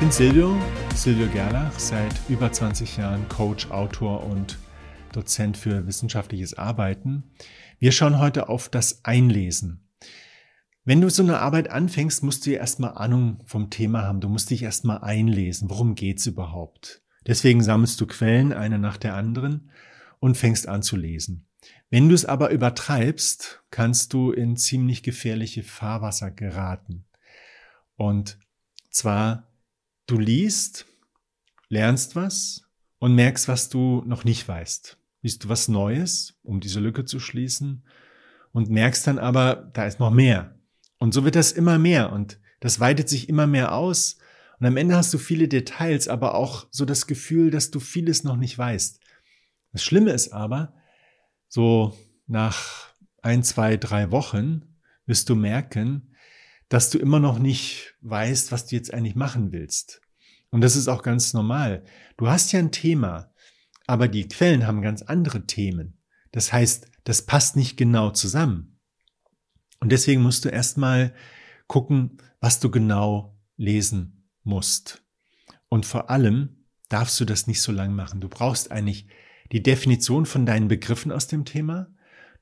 bin Silvio, Silvio Gerlach, seit über 20 Jahren Coach, Autor und Dozent für wissenschaftliches Arbeiten. Wir schauen heute auf das Einlesen. Wenn du so eine Arbeit anfängst, musst du ja erstmal Ahnung vom Thema haben. Du musst dich erstmal einlesen. Worum geht's überhaupt? Deswegen sammelst du Quellen eine nach der anderen und fängst an zu lesen. Wenn du es aber übertreibst, kannst du in ziemlich gefährliche Fahrwasser geraten. Und zwar Du liest, lernst was und merkst, was du noch nicht weißt. Liest du was Neues, um diese Lücke zu schließen und merkst dann aber, da ist noch mehr. Und so wird das immer mehr und das weitet sich immer mehr aus. Und am Ende hast du viele Details, aber auch so das Gefühl, dass du vieles noch nicht weißt. Das Schlimme ist aber, so nach ein, zwei, drei Wochen wirst du merken, dass du immer noch nicht weißt, was du jetzt eigentlich machen willst. Und das ist auch ganz normal. Du hast ja ein Thema, aber die Quellen haben ganz andere Themen. Das heißt, das passt nicht genau zusammen. Und deswegen musst du erstmal gucken, was du genau lesen musst. Und vor allem darfst du das nicht so lang machen. Du brauchst eigentlich die Definition von deinen Begriffen aus dem Thema.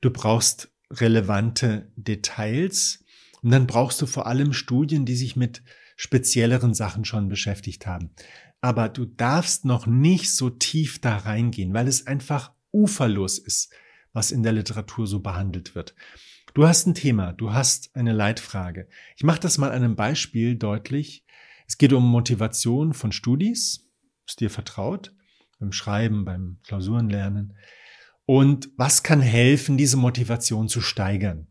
Du brauchst relevante Details und dann brauchst du vor allem Studien, die sich mit spezielleren Sachen schon beschäftigt haben. Aber du darfst noch nicht so tief da reingehen, weil es einfach uferlos ist, was in der Literatur so behandelt wird. Du hast ein Thema, du hast eine Leitfrage. Ich mache das mal einem Beispiel deutlich. Es geht um Motivation von Studis, ist dir vertraut, beim Schreiben, beim Klausurenlernen. Und was kann helfen, diese Motivation zu steigern?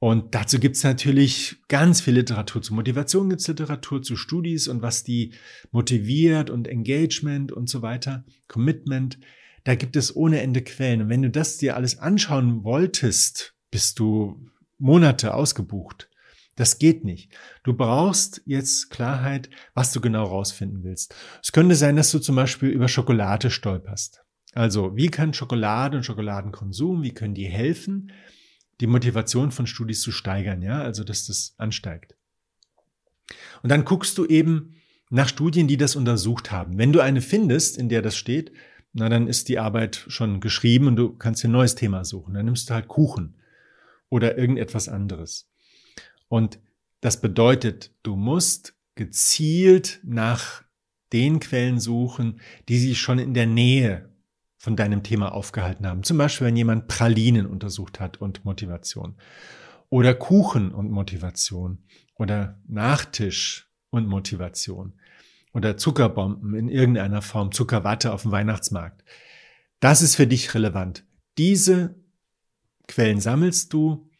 Und dazu gibt's natürlich ganz viel Literatur. Zu Motivation gibt's Literatur, zu Studis und was die motiviert und Engagement und so weiter, Commitment. Da gibt es ohne Ende Quellen. Und wenn du das dir alles anschauen wolltest, bist du Monate ausgebucht. Das geht nicht. Du brauchst jetzt Klarheit, was du genau rausfinden willst. Es könnte sein, dass du zum Beispiel über Schokolade stolperst. Also, wie kann Schokolade und Schokoladenkonsum, wie können die helfen, die Motivation von Studis zu steigern, ja, also dass das ansteigt. Und dann guckst du eben nach Studien, die das untersucht haben. Wenn du eine findest, in der das steht, na, dann ist die Arbeit schon geschrieben und du kannst dir ein neues Thema suchen. Dann nimmst du halt Kuchen oder irgendetwas anderes. Und das bedeutet, du musst gezielt nach den Quellen suchen, die sich schon in der Nähe von deinem Thema aufgehalten haben. Zum Beispiel, wenn jemand Pralinen untersucht hat und Motivation. Oder Kuchen und Motivation. Oder Nachtisch und Motivation. Oder Zuckerbomben in irgendeiner Form, Zuckerwatte auf dem Weihnachtsmarkt. Das ist für dich relevant. Diese Quellen sammelst du,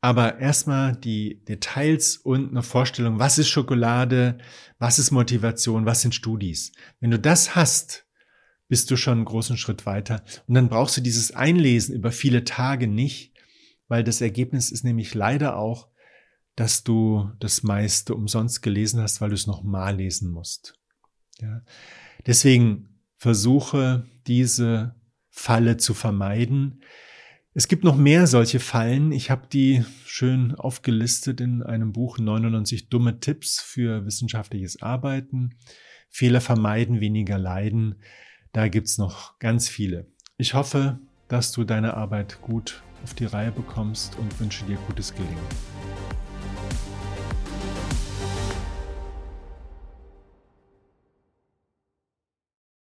aber erstmal die Details und eine Vorstellung, was ist Schokolade, was ist Motivation, was sind Studis. Wenn du das hast, bist du schon einen großen Schritt weiter. Und dann brauchst du dieses Einlesen über viele Tage nicht, weil das Ergebnis ist nämlich leider auch, dass du das meiste umsonst gelesen hast, weil du es nochmal lesen musst. Ja. Deswegen versuche diese Falle zu vermeiden. Es gibt noch mehr solche Fallen. Ich habe die schön aufgelistet in einem Buch 99 dumme Tipps für wissenschaftliches Arbeiten. Fehler vermeiden, weniger leiden. Da gibt's noch ganz viele. Ich hoffe, dass du deine Arbeit gut auf die Reihe bekommst und wünsche dir gutes Gelingen.